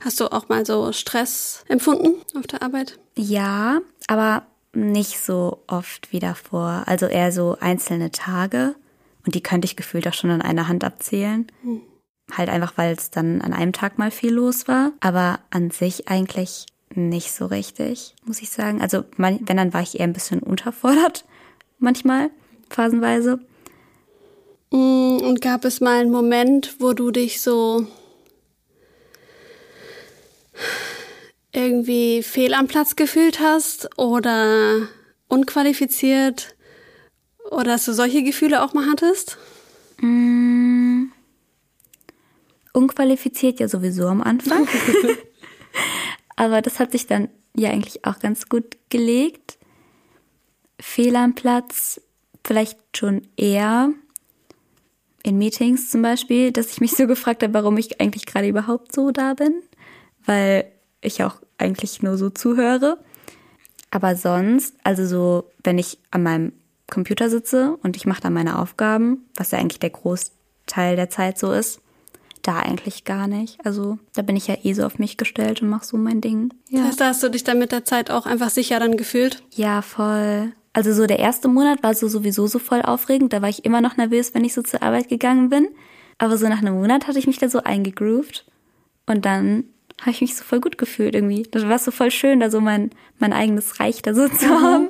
Hast du auch mal so Stress empfunden auf der Arbeit? Ja, aber nicht so oft wie davor. Also eher so einzelne Tage. Und die könnte ich gefühlt auch schon an einer Hand abzählen. Halt einfach, weil es dann an einem Tag mal viel los war. Aber an sich eigentlich nicht so richtig, muss ich sagen. Also man, wenn, dann war ich eher ein bisschen unterfordert. Manchmal, phasenweise. Mm, Und gab es mal einen Moment, wo du dich so irgendwie fehl am Platz gefühlt hast oder unqualifiziert oder dass du solche Gefühle auch mal hattest? unqualifiziert ja sowieso am Anfang. Aber das hat sich dann ja eigentlich auch ganz gut gelegt. Fehl am Platz, vielleicht schon eher in Meetings zum Beispiel, dass ich mich so gefragt habe, warum ich eigentlich gerade überhaupt so da bin, weil ich auch eigentlich nur so zuhöre. Aber sonst, also so, wenn ich an meinem Computer sitze und ich mache da meine Aufgaben, was ja eigentlich der Großteil der Zeit so ist, da eigentlich gar nicht. Also da bin ich ja eh so auf mich gestellt und mache so mein Ding. Das Ja. heißt, da hast du dich dann mit der Zeit auch einfach sicher dann gefühlt? ja, voll. Also so der erste Monat war so sowieso so voll aufregend. Da war ich immer noch nervös, wenn ich so zur Arbeit gegangen bin. Aber so nach einem Monat hatte ich mich da so eingegroovt. Und dann habe ich mich so voll gut gefühlt irgendwie. Das war so voll schön, da so mein, mein eigenes Reich da so zu haben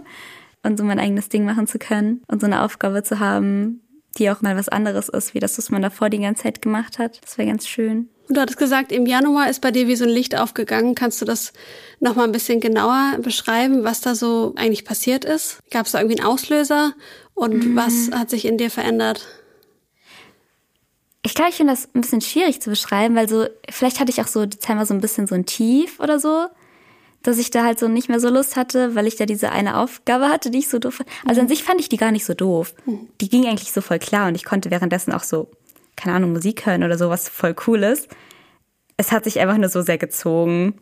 und so mein eigenes Ding machen zu können und so eine Aufgabe zu haben, die auch mal was anderes ist, wie das, was man davor die ganze Zeit gemacht hat. Das wäre ganz schön. Und du hattest gesagt, im Januar ist bei dir wie so ein Licht aufgegangen. Kannst du das noch mal ein bisschen genauer beschreiben, was da so eigentlich passiert ist? Gab es da irgendwie einen Auslöser? Und was hat sich in dir verändert? Ich glaube, ich finde das ein bisschen schwierig zu beschreiben, weil so, vielleicht hatte ich auch so Dezember so ein bisschen so ein Tief oder so. Dass ich da halt so nicht mehr so Lust hatte, weil ich da diese eine Aufgabe hatte, die ich so doof fand. Also an sich fand ich die gar nicht so doof. Die ging eigentlich so voll klar und ich konnte währenddessen auch so, keine Ahnung, Musik hören oder sowas voll Cooles. Es hat sich einfach nur so sehr gezogen.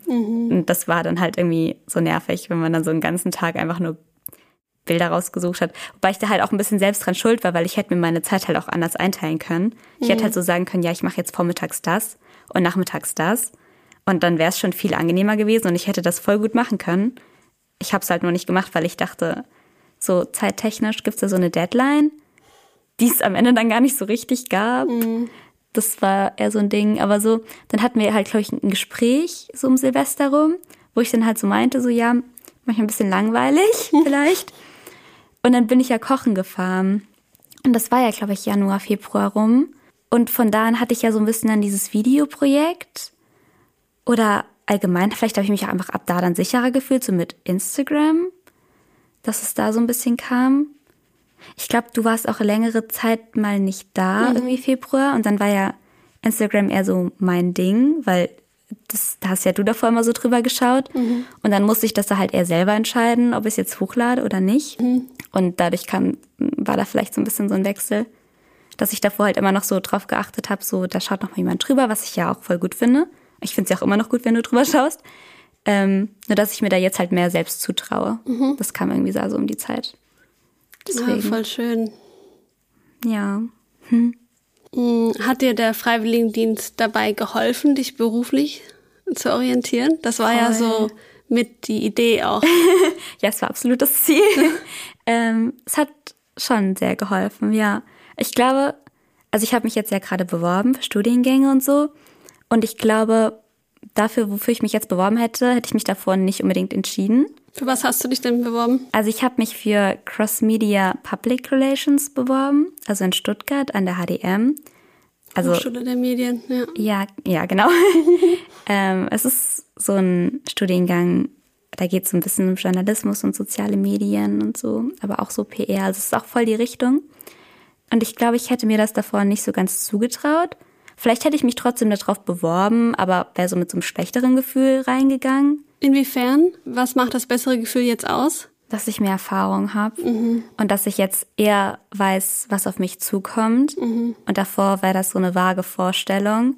Und das war dann halt irgendwie so nervig, wenn man dann so einen ganzen Tag einfach nur Bilder rausgesucht hat. Wobei ich da halt auch ein bisschen selbst dran schuld war, weil ich hätte mir meine Zeit halt auch anders einteilen können. Ich hätte halt so sagen können, ja, ich mache jetzt vormittags das und nachmittags das. Und dann wäre es schon viel angenehmer gewesen und ich hätte das voll gut machen können. Ich habe es halt nur nicht gemacht, weil ich dachte, so zeittechnisch gibt es da so eine Deadline, die es am Ende dann gar nicht so richtig gab. Das war eher so ein Ding. Aber so, dann hatten wir halt, glaube ich, ein Gespräch so um Silvester rum, wo ich dann halt so meinte, so ja, manchmal ein bisschen langweilig vielleicht. Und dann bin ich ja kochen gefahren. Und das war ja, glaube ich, Januar, Februar rum. Und von da an hatte ich ja so ein bisschen dann dieses Videoprojekt. Oder allgemein, vielleicht habe ich mich auch einfach ab da dann sicherer gefühlt, so mit Instagram, dass es da so ein bisschen kam. Ich glaube, du warst auch längere Zeit mal nicht da, irgendwie Februar. Und dann war ja Instagram eher so mein Ding, weil das, da hast ja du davor immer so drüber geschaut. Und dann musste ich das da halt eher selber entscheiden, ob ich es jetzt hochlade oder nicht. Und dadurch kam, war da vielleicht so ein bisschen so ein Wechsel, dass ich davor halt immer noch so drauf geachtet habe, so da schaut noch mal jemand drüber, was ich ja auch voll gut finde. Ich finde es ja auch immer noch gut, wenn du drüber schaust. Ähm, nur dass ich mir da jetzt halt mehr selbst zutraue. Das kam irgendwie so um die Zeit. Ja, Deswegen. voll schön. Ja. Mm, Hat dir der Freiwilligendienst dabei geholfen, dich beruflich zu orientieren? Das war ja so Voll. mit die Idee auch. Ja, es war absolut das Ziel. ähm, es hat schon sehr geholfen, ja. Ich glaube, also ich habe mich jetzt ja gerade beworben für Studiengänge und so. Und ich glaube, dafür, wofür ich mich jetzt beworben hätte, hätte ich mich davor nicht unbedingt entschieden. Für was hast du dich denn beworben? Also ich habe mich für Cross Media Public Relations beworben, also in Stuttgart an der HDM. Also Hochschule der Medien, ja. ja, ja, genau. ähm, es ist so ein Studiengang, da geht es ein bisschen um Journalismus und soziale Medien und so, aber auch so PR. Also es ist auch voll die Richtung. Und ich glaube, ich hätte mir das davor nicht so ganz zugetraut. Vielleicht hätte ich mich trotzdem darauf beworben, aber wäre so mit so einem schlechteren Gefühl reingegangen, Inwiefern? Was macht das bessere Gefühl jetzt aus? dass ich mehr Erfahrung habe und dass ich jetzt eher weiß, was auf mich zukommt. Und davor wäre das so eine vage Vorstellung,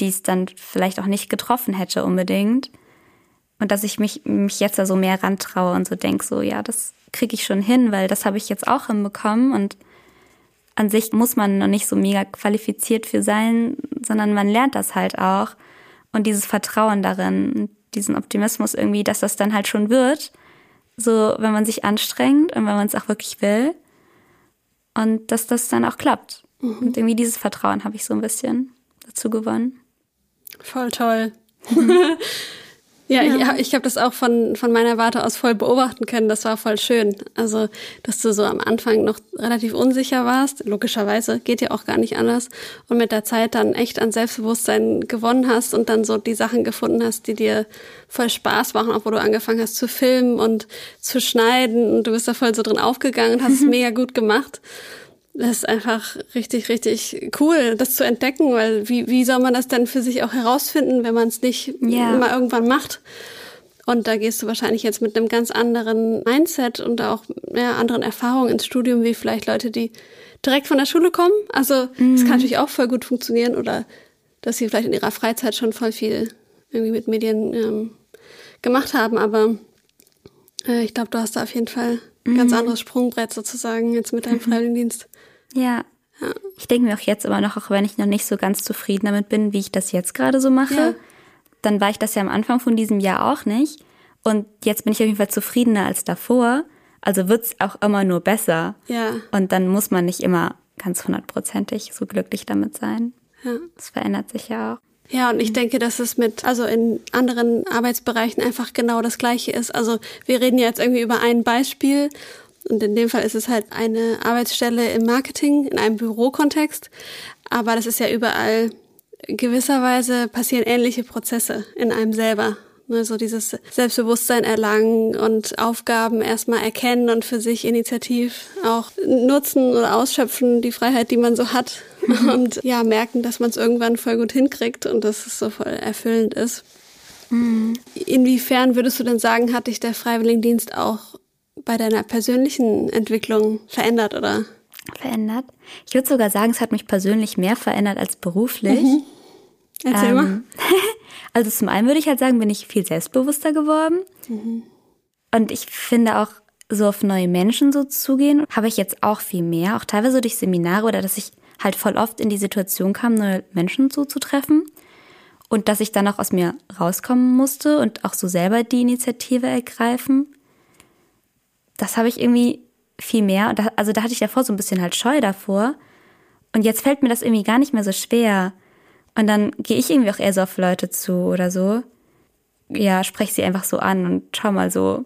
die es dann vielleicht auch nicht getroffen hätte unbedingt. Und dass ich mich, mich jetzt da so mehr rantraue und so denke, so, ja, das kriege ich schon hin, weil das habe ich jetzt auch hinbekommen. Und an sich muss man noch nicht so mega qualifiziert für sein, sondern man lernt das halt auch. Und dieses Vertrauen darin, diesen Optimismus irgendwie, dass das dann halt schon wird. So, wenn man sich anstrengt und wenn man es auch wirklich will. Und dass das dann auch klappt. Und irgendwie dieses Vertrauen habe ich so ein bisschen dazu gewonnen. Voll toll. ja, ich, ich habe das auch von, von meiner Warte aus voll beobachten können. Das war voll schön. Also, dass du so am Anfang noch relativ unsicher warst. Logischerweise geht ja auch gar nicht anders. Und mit der Zeit dann echt an Selbstbewusstsein gewonnen hast und dann so die Sachen gefunden hast, die dir voll Spaß machen, auch wo du angefangen hast zu filmen und zu schneiden. Und du bist da voll so drin aufgegangen und hast es mega gut gemacht. Das ist einfach richtig, richtig cool, das zu entdecken, weil wie, wie soll man das denn für sich auch herausfinden, wenn man es nicht Ja. mal irgendwann macht? Und da gehst du wahrscheinlich jetzt mit einem ganz anderen Mindset und auch ja, anderen Erfahrungen ins Studium, wie vielleicht Leute, die direkt von der Schule kommen. Also das kann natürlich auch voll gut funktionieren oder dass sie vielleicht in ihrer Freizeit schon voll viel irgendwie mit Medien ähm, gemacht haben. Aber äh, ich glaube, du hast da auf jeden Fall ein ganz anderes Sprungbrett sozusagen jetzt mit deinem Freiwilligendienst. Ja. Ich denke mir auch jetzt immer noch, auch wenn ich noch nicht so ganz zufrieden damit bin, wie ich das jetzt gerade so mache, Ja. dann war ich das ja am Anfang von diesem Jahr auch nicht. Und jetzt bin ich auf jeden Fall zufriedener als davor. Also wird's auch immer nur besser. Ja. Und dann muss man nicht immer ganz hundertprozentig so glücklich damit sein. Ja. Das verändert sich ja auch. Ja, und ich denke, dass es mit, also in anderen Arbeitsbereichen einfach genau das Gleiche ist. Also wir reden ja jetzt irgendwie über ein Beispiel und in dem Fall ist es halt eine Arbeitsstelle im Marketing, in einem Bürokontext. Aber das ist ja überall gewisserweise passieren ähnliche Prozesse in einem selber. Ne, so dieses Selbstbewusstsein erlangen und Aufgaben erstmal erkennen und für sich initiativ auch nutzen oder ausschöpfen, die Freiheit, die man so hat. Und ja, merken, dass man es irgendwann voll gut hinkriegt und dass es so voll erfüllend ist. Inwiefern würdest du denn sagen, hat dich der Freiwilligendienst auch bei deiner persönlichen Entwicklung verändert oder? Verändert? Ich würde sogar sagen, es hat mich persönlich mehr verändert als beruflich. Mhm. Erzähl mal. Ähm, also zum einen würde ich halt sagen, bin ich viel selbstbewusster geworden. Und ich finde auch, so auf neue Menschen so zugehen, habe ich jetzt auch viel mehr, auch teilweise durch Seminare oder dass ich halt voll oft in die Situation kam, neue Menschen zuzutreffen. Und dass ich dann auch aus mir rauskommen musste und auch so selber die Initiative ergreifen. Das habe ich irgendwie viel mehr. Und da, also da hatte ich davor so ein bisschen halt Scheu davor. Und jetzt fällt mir das irgendwie gar nicht mehr so schwer. Und dann gehe ich irgendwie auch eher so auf Leute zu oder so. Ja, spreche sie einfach so an und schau mal so.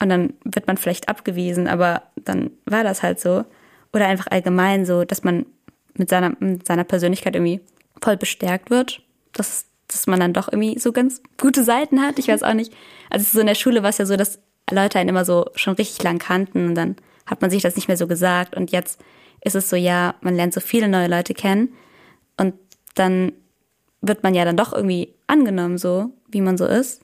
Und dann wird man vielleicht abgewiesen, aber dann war das halt so. Oder einfach allgemein so, dass man mit seiner, mit seiner Persönlichkeit irgendwie voll bestärkt wird. Dass, dass man dann doch irgendwie so ganz gute Seiten hat. Ich weiß auch nicht. Also so in der Schule war es ja so, dass Leute einen immer so schon richtig lang kannten und dann hat man sich das nicht mehr so gesagt. Und jetzt ist es so, ja, man lernt so viele neue Leute kennen und dann wird man ja dann doch irgendwie angenommen, so wie man so ist.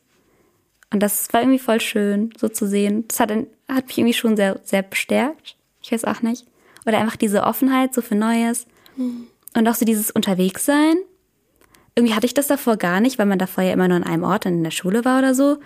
Und das war irgendwie voll schön, so zu sehen. Das hat, hat mich irgendwie schon sehr, sehr bestärkt. Ich weiß auch nicht. Oder einfach diese Offenheit so für Neues. Und auch so dieses Unterwegssein. Irgendwie hatte ich das davor gar nicht, weil man davor ja immer nur an einem Ort in der Schule war oder so.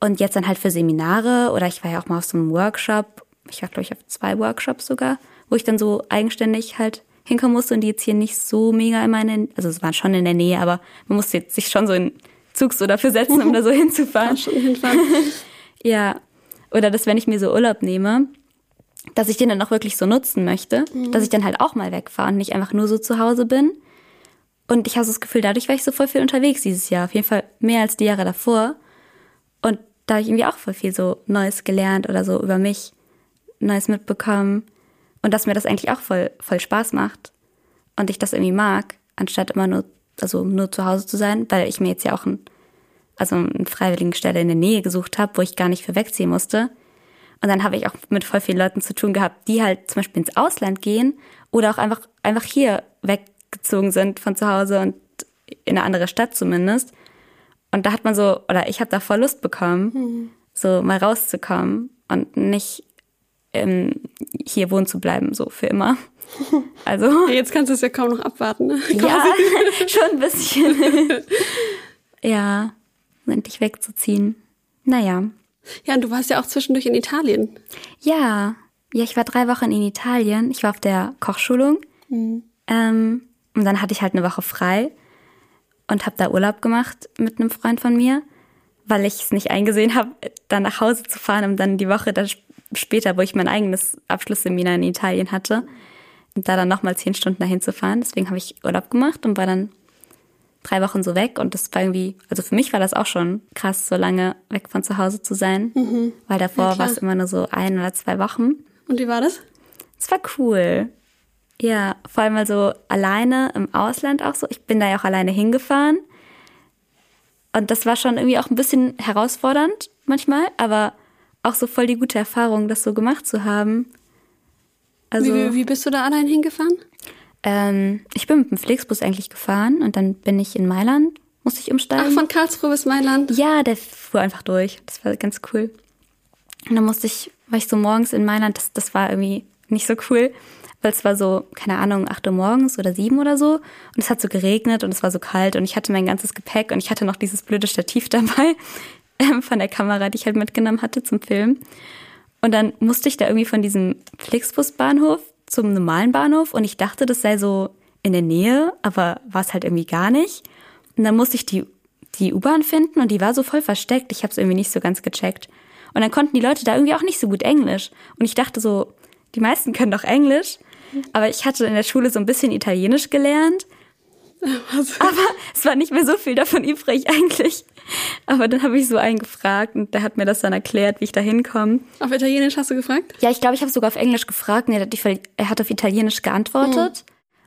Und jetzt dann halt für Seminare oder ich war ja auch mal auf so einem Workshop. Ich war, glaube ich, auf zwei Workshops sogar, wo ich dann so eigenständig halt hinkommen musste und die jetzt hier nicht so mega in meine, also es waren schon in der Nähe, aber man musste jetzt sich schon so in Zug so dafür setzen, um da so hinzufahren. Schon hinfahren. Ja. Oder dass, wenn ich mir so Urlaub nehme, dass ich den dann auch wirklich so nutzen möchte, dass ich dann halt auch mal wegfahre und nicht einfach nur so zu Hause bin. Und ich habe so das Gefühl, dadurch war ich so voll viel unterwegs dieses Jahr. Auf jeden Fall mehr als die Jahre davor. Und da habe ich irgendwie auch voll viel so Neues gelernt oder so über mich Neues mitbekommen. Und dass mir das eigentlich auch voll, voll Spaß macht. Und ich das irgendwie mag, anstatt immer nur, also nur zu Hause zu sein, weil ich mir jetzt ja auch ein, also eine Freiwilligenstelle in der Nähe gesucht habe, wo ich gar nicht für wegziehen musste. Und dann habe ich auch mit voll vielen Leuten zu tun gehabt, die halt zum Beispiel ins Ausland gehen oder auch einfach, einfach hier weggezogen sind von zu Hause und in eine andere Stadt zumindest. Und da hat man so, oder ich habe da voll Lust bekommen, Mhm. so mal rauszukommen und nicht ähm, hier wohnen zu bleiben, so für immer. Also, jetzt kannst du es ja kaum noch abwarten. Ne? ja, schon ein bisschen. ja, endlich wegzuziehen. Naja. Ja, und du warst ja auch zwischendurch in Italien. Ja, ja, ich war drei Wochen in Italien. Ich war auf der Kochschulung. Ähm, und dann hatte ich halt eine Woche frei und habe da Urlaub gemacht mit einem Freund von mir, weil ich es nicht eingesehen habe, dann nach Hause zu fahren, um dann die Woche dann sp- später, wo ich mein eigenes Abschlussseminar in Italien hatte, und da dann nochmal zehn Stunden dahin zu fahren. Deswegen habe ich Urlaub gemacht und war dann drei Wochen so weg. Und das war irgendwie, also für mich war das auch schon krass, so lange weg von zu Hause zu sein, weil davor Ja, war es immer nur so ein oder zwei Wochen. Und wie war das? Es war cool. Ja, vor allem mal so alleine im Ausland auch so. Ich bin da ja auch alleine hingefahren. Und das war schon irgendwie auch ein bisschen herausfordernd manchmal, aber auch so voll die gute Erfahrung, das so gemacht zu haben. Also, Wie, wie, bist du da allein hingefahren? ähm, ich bin mit dem Flixbus eigentlich gefahren und dann bin ich in Mailand, musste ich umsteigen. Ach, von Karlsruhe bis Mailand. Ja, der fuhr einfach durch. Das war ganz cool. Und dann musste ich, war ich so morgens in Mailand, das, das war irgendwie nicht so cool, weil es war so, keine Ahnung, 8 Uhr morgens oder 7 oder so. Und es hat so geregnet und es war so kalt und ich hatte mein ganzes Gepäck und ich hatte noch dieses blöde Stativ dabei von der Kamera, die ich halt mitgenommen hatte zum Film. Und dann musste ich da irgendwie von diesem Flixbus-Bahnhof zum normalen Bahnhof und ich dachte, das sei so in der Nähe, aber war es halt irgendwie gar nicht. Und dann musste ich die, die U-Bahn finden und die war so voll versteckt. Ich habe es irgendwie nicht so ganz gecheckt. Und dann konnten die Leute da irgendwie auch nicht so gut Englisch. Und ich dachte so, die meisten können doch Englisch. Aber ich hatte in der Schule so ein bisschen Italienisch gelernt. Aber es war nicht mehr so viel davon übrig eigentlich. Aber dann habe ich so einen gefragt und der hat mir das dann erklärt, wie ich da hinkomme. Auf Italienisch hast du gefragt? Ja, ich glaube, ich habe sogar auf Englisch gefragt und er hat, er auf Italienisch geantwortet.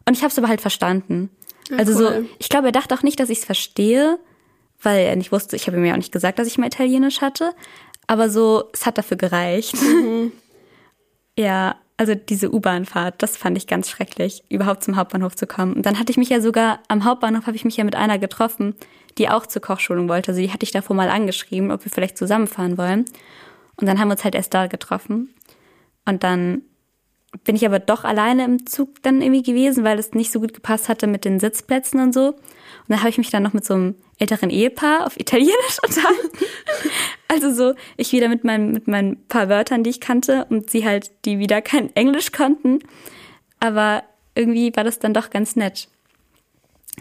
Und ich habe es aber halt verstanden. Ja, also so, cool. ich glaube, er dachte auch nicht, dass ich es verstehe, weil er nicht wusste, ich habe ihm ja auch nicht gesagt, dass ich mal Italienisch hatte. Aber so, es hat dafür gereicht. ja, also diese U-Bahn-Fahrt, das fand ich ganz schrecklich, überhaupt zum Hauptbahnhof zu kommen. Und dann hatte ich mich ja sogar, am Hauptbahnhof habe ich mich ja mit einer getroffen, die auch zur Kochschulung wollte. Also die hatte ich davor mal angeschrieben, ob wir vielleicht zusammenfahren wollen. Und dann haben wir uns halt erst da getroffen. Und dann bin ich aber doch alleine im Zug dann irgendwie gewesen, weil es nicht so gut gepasst hatte mit den Sitzplätzen und so. Und dann habe ich mich dann noch mit so einem älteren Ehepaar auf Italienisch unterhalten. Also so, ich wieder mit meinen, mit meinen paar Wörtern, die ich kannte und sie halt, die wieder kein Englisch konnten. Aber irgendwie war das dann doch ganz nett.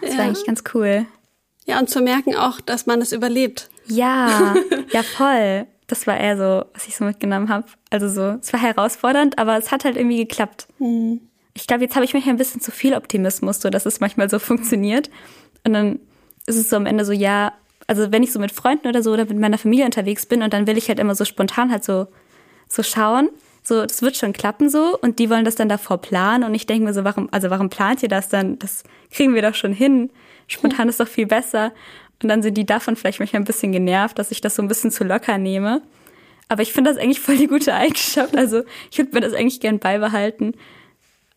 Das ja. war eigentlich ganz cool. Ja, und zu merken auch, dass man es überlebt. Ja, ja, voll. Das war eher so, was ich so mitgenommen habe. Also so, es war herausfordernd, aber es hat halt irgendwie geklappt. Mhm. Ich glaube, jetzt habe ich manchmal ein bisschen zu viel Optimismus, so dass es manchmal so funktioniert. Und dann ist es so am Ende so, ja, also wenn ich so mit Freunden oder so oder mit meiner Familie unterwegs bin und dann will ich halt immer so spontan halt so, so schauen, so, das wird schon klappen so und die wollen das dann davor planen und ich denke mir so, warum, also warum plant ihr das dann? Das kriegen wir doch schon hin. Spontan ist doch viel besser. Und dann sind die davon vielleicht manchmal ein bisschen genervt, dass ich das so ein bisschen zu locker nehme. Aber ich finde das eigentlich voll die gute Eigenschaft. Also ich würde mir das eigentlich gern beibehalten,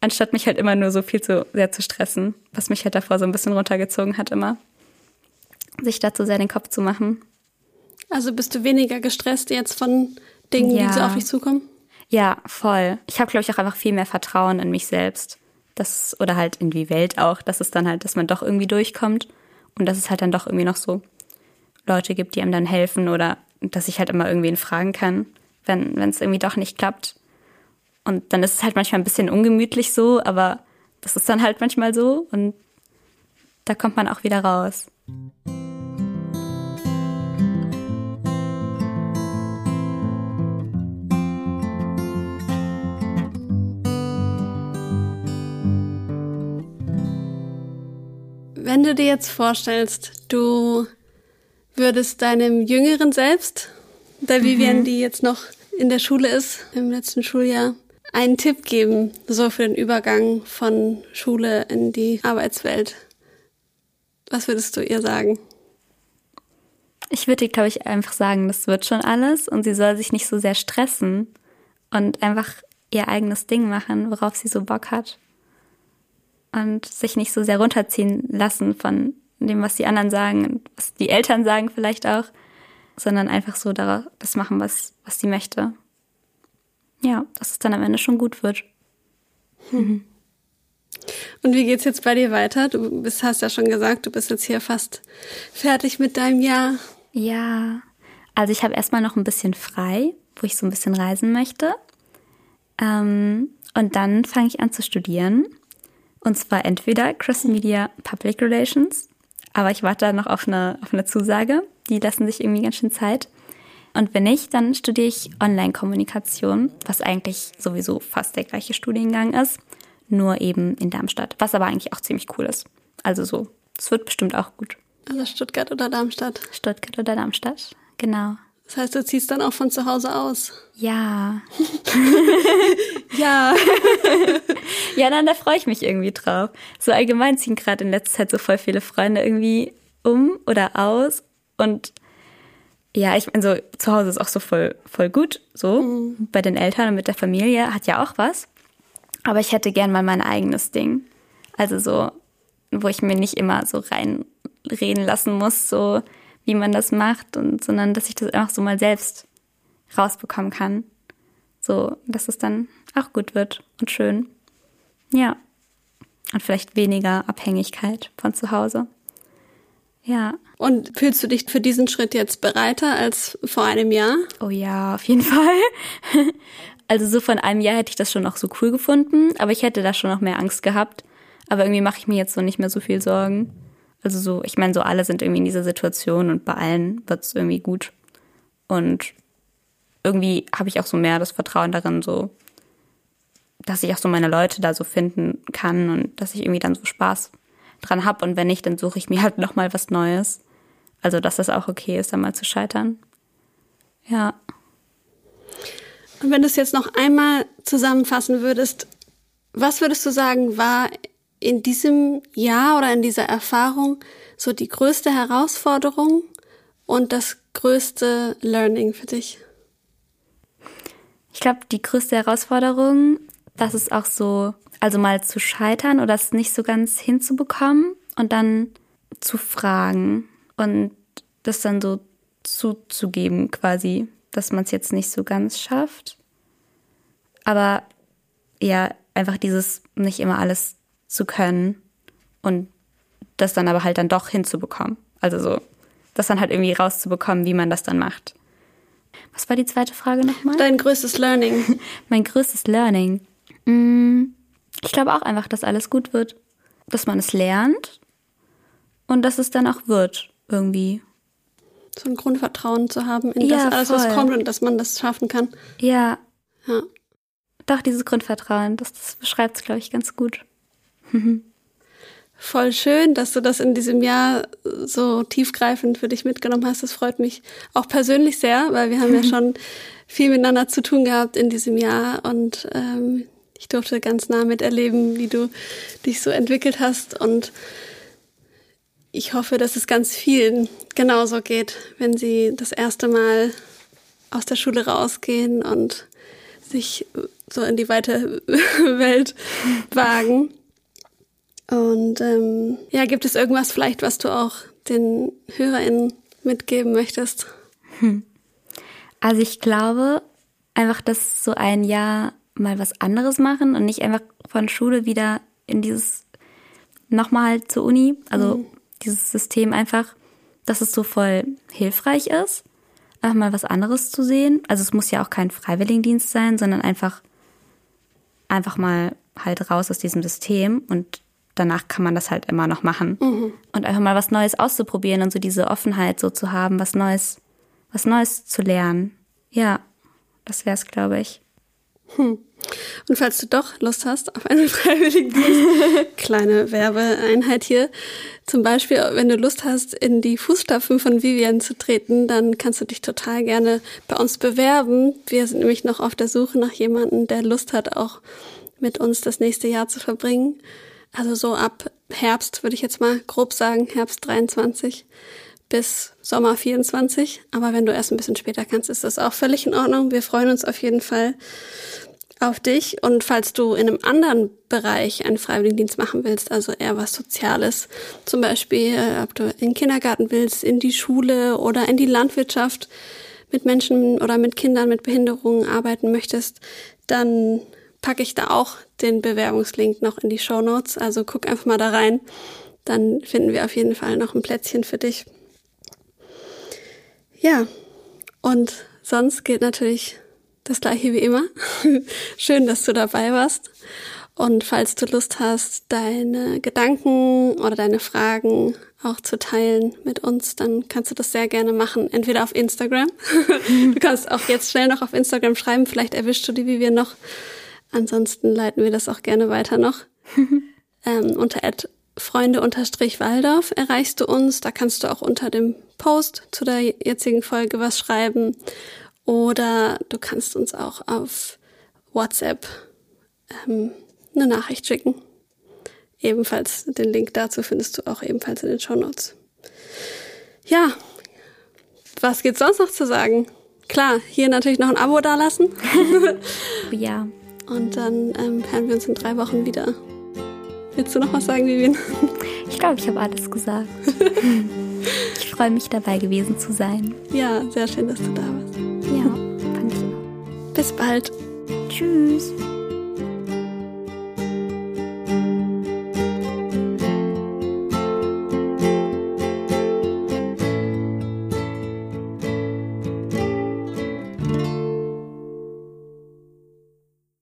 anstatt mich halt immer nur so viel zu sehr zu stressen, was mich halt davor so ein bisschen runtergezogen hat immer. Sich dazu sehr den Kopf zu machen. Also bist du weniger gestresst jetzt von Dingen, ja. die so auf dich zukommen? Ja, voll. Ich habe, glaube ich, auch einfach viel mehr Vertrauen in mich selbst. Das, oder halt in die Welt auch, dass es dann halt, dass man doch irgendwie durchkommt. Und dass es halt dann doch irgendwie noch so Leute gibt, die einem dann helfen oder dass ich halt immer irgendwen fragen kann, wenn es irgendwie doch nicht klappt. Und dann ist es halt manchmal ein bisschen ungemütlich so, aber das ist dann halt manchmal so und da kommt man auch wieder raus. Wenn du dir jetzt vorstellst, du würdest deinem jüngeren Selbst, der Vivian, mhm. die jetzt noch in der Schule ist, im letzten Schuljahr, einen Tipp geben, so für den Übergang von Schule in die Arbeitswelt. Was würdest du ihr sagen? Ich würde glaube ich, einfach sagen, das wird schon alles und sie soll sich nicht so sehr stressen und einfach ihr eigenes Ding machen, worauf sie so Bock hat und sich nicht so sehr runterziehen lassen von dem, was die anderen sagen, was die Eltern sagen vielleicht auch, sondern einfach so das machen, was, was sie möchte. Ja, dass es dann am Ende schon gut wird. Mhm. Und wie geht's jetzt bei dir weiter? Du bist, hast ja schon gesagt, du bist jetzt hier fast fertig mit deinem Jahr. Ja, also ich habe erstmal noch ein bisschen frei, wo ich so ein bisschen reisen möchte. Ähm, und dann fange ich an zu studieren. Und zwar entweder Cross Media Public Relations, aber ich warte da noch auf eine, auf eine Zusage. Die lassen sich irgendwie ganz schön Zeit. Und wenn nicht, dann studiere ich Online-Kommunikation, was eigentlich sowieso fast der gleiche Studiengang ist, nur eben in Darmstadt, was aber eigentlich auch ziemlich cool ist. Also so, es wird bestimmt auch gut. Also Stuttgart oder Darmstadt? Stuttgart oder Darmstadt, genau. Das heißt, du ziehst dann auch von zu Hause aus? Ja. ja. ja, dann da freue ich mich irgendwie drauf. So allgemein ziehen gerade in letzter Zeit so voll viele Freunde irgendwie um oder aus. Und ja, ich meine, so zu Hause ist auch so voll, voll gut, so mhm. bei den Eltern und mit der Familie hat ja auch was. Aber ich hätte gern mal mein eigenes Ding. Also so, wo ich mir nicht immer so reinreden lassen muss, so wie man das macht, und, sondern dass ich das einfach so mal selbst rausbekommen kann. So, dass es dann auch gut wird und schön. Ja. Und vielleicht weniger Abhängigkeit von zu Hause. Ja. Und fühlst du dich für diesen Schritt jetzt bereiter als vor einem Jahr? Oh ja, auf jeden Fall. Also so von einem Jahr hätte ich das schon noch so cool gefunden, aber ich hätte da schon noch mehr Angst gehabt. Aber irgendwie mache ich mir jetzt so nicht mehr so viel Sorgen. Also so, ich meine, so alle sind irgendwie in dieser Situation und bei allen wird es irgendwie gut. Und irgendwie habe ich auch so mehr das Vertrauen darin, so, dass ich auch so meine Leute da so finden kann und dass ich irgendwie dann so Spaß dran habe. Und wenn nicht, dann suche ich mir halt nochmal was Neues. Also, dass das auch okay ist, dann mal zu scheitern. Ja. Und wenn du es jetzt noch einmal zusammenfassen würdest, was würdest du sagen, war in diesem Jahr oder in dieser Erfahrung so die größte Herausforderung und das größte Learning für dich? Ich glaube, die größte Herausforderung, das ist auch so, also mal zu scheitern oder es nicht so ganz hinzubekommen und dann zu fragen, und das dann so zuzugeben quasi, dass man es jetzt nicht so ganz schafft. Aber ja, einfach dieses nicht immer alles zu können und das dann aber halt dann doch hinzubekommen. Also so, das dann halt irgendwie rauszubekommen, wie man das dann macht. Was war die zweite Frage nochmal? Dein größtes Learning. mein größtes Learning. Mm, ich glaube auch einfach, dass alles gut wird. Dass man es lernt und dass es dann auch wird, irgendwie. So ein Grundvertrauen zu haben in Ja, das alles, was voll. kommt und dass man das schaffen kann. Ja, Ja. doch, dieses Grundvertrauen, das, das beschreibt es, glaube ich, ganz gut. Voll schön, dass du das in diesem Jahr so tiefgreifend für dich mitgenommen hast. Das freut mich auch persönlich sehr, weil wir haben ja schon viel miteinander zu tun gehabt in diesem Jahr und ähm, ich durfte ganz nah miterleben, wie du dich so entwickelt hast und ich hoffe, dass es ganz vielen genauso geht, wenn sie das erste Mal aus der Schule rausgehen und sich so in die weite Welt wagen. Und ähm, ja, gibt es irgendwas vielleicht, was du auch den HörerInnen mitgeben möchtest? Also ich glaube einfach, dass so ein Jahr mal was anderes machen und nicht einfach von Schule wieder in dieses nochmal zur Uni, also dieses System einfach, dass es so voll hilfreich ist, einfach mal was anderes zu sehen. Also es muss ja auch kein Freiwilligendienst sein, sondern einfach einfach mal halt raus aus diesem System und danach kann man das halt immer noch machen und einfach mal was Neues auszuprobieren und so diese Offenheit so zu haben, was Neues, was Neues zu lernen. Ja, das wäre es, glaube ich. Und falls du doch Lust hast auf einen Freiwilligendienst, kleine Werbeeinheit hier. Zum Beispiel, wenn du Lust hast, in die Fußstapfen von Vivian zu treten, dann kannst du dich total gerne bei uns bewerben. Wir sind nämlich noch auf der Suche nach jemandem, der Lust hat, auch mit uns das nächste Jahr zu verbringen. Also so ab Herbst, würde ich jetzt mal grob sagen, Herbst 23 bis Sommer 24. Aber wenn du erst ein bisschen später kannst, ist das auch völlig in Ordnung. Wir freuen uns auf jeden Fall auf dich. Und falls du in einem anderen Bereich einen Freiwilligendienst machen willst, also eher was Soziales, zum Beispiel, äh, ob du in den Kindergarten willst, in die Schule oder in die Landwirtschaft mit Menschen oder mit Kindern mit Behinderungen arbeiten möchtest, dann packe ich da auch den Bewerbungslink noch in die Show Notes. Also guck einfach mal da rein. Dann finden wir auf jeden Fall noch ein Plätzchen für dich. Ja, und sonst gilt natürlich das gleiche wie immer. Schön, dass du dabei warst. Und falls du Lust hast, deine Gedanken oder deine Fragen auch zu teilen mit uns, dann kannst du das sehr gerne machen. Entweder auf Instagram. du kannst auch jetzt schnell noch auf Instagram schreiben. Vielleicht erwischst du die wie wir noch. Ansonsten leiten wir das auch gerne weiter noch. ähm, unter Freunde-Waldorf erreichst du uns. Da kannst du auch unter dem Post zu der jetzigen Folge was schreiben. Oder du kannst uns auch auf WhatsApp ähm, eine Nachricht schicken. Ebenfalls den Link dazu findest du auch ebenfalls in den Shownotes. Ja, was gibt's sonst noch zu sagen? Klar, hier natürlich noch ein Abo dalassen. Ja. Und dann ähm, hören wir uns in drei Wochen wieder. Willst du noch was sagen, Vivian? Ich glaube, ich habe alles gesagt. ich freue mich, dabei gewesen zu sein. Ja, sehr schön, dass du da warst. Ja, fand ich auch. Bis bald. Tschüss.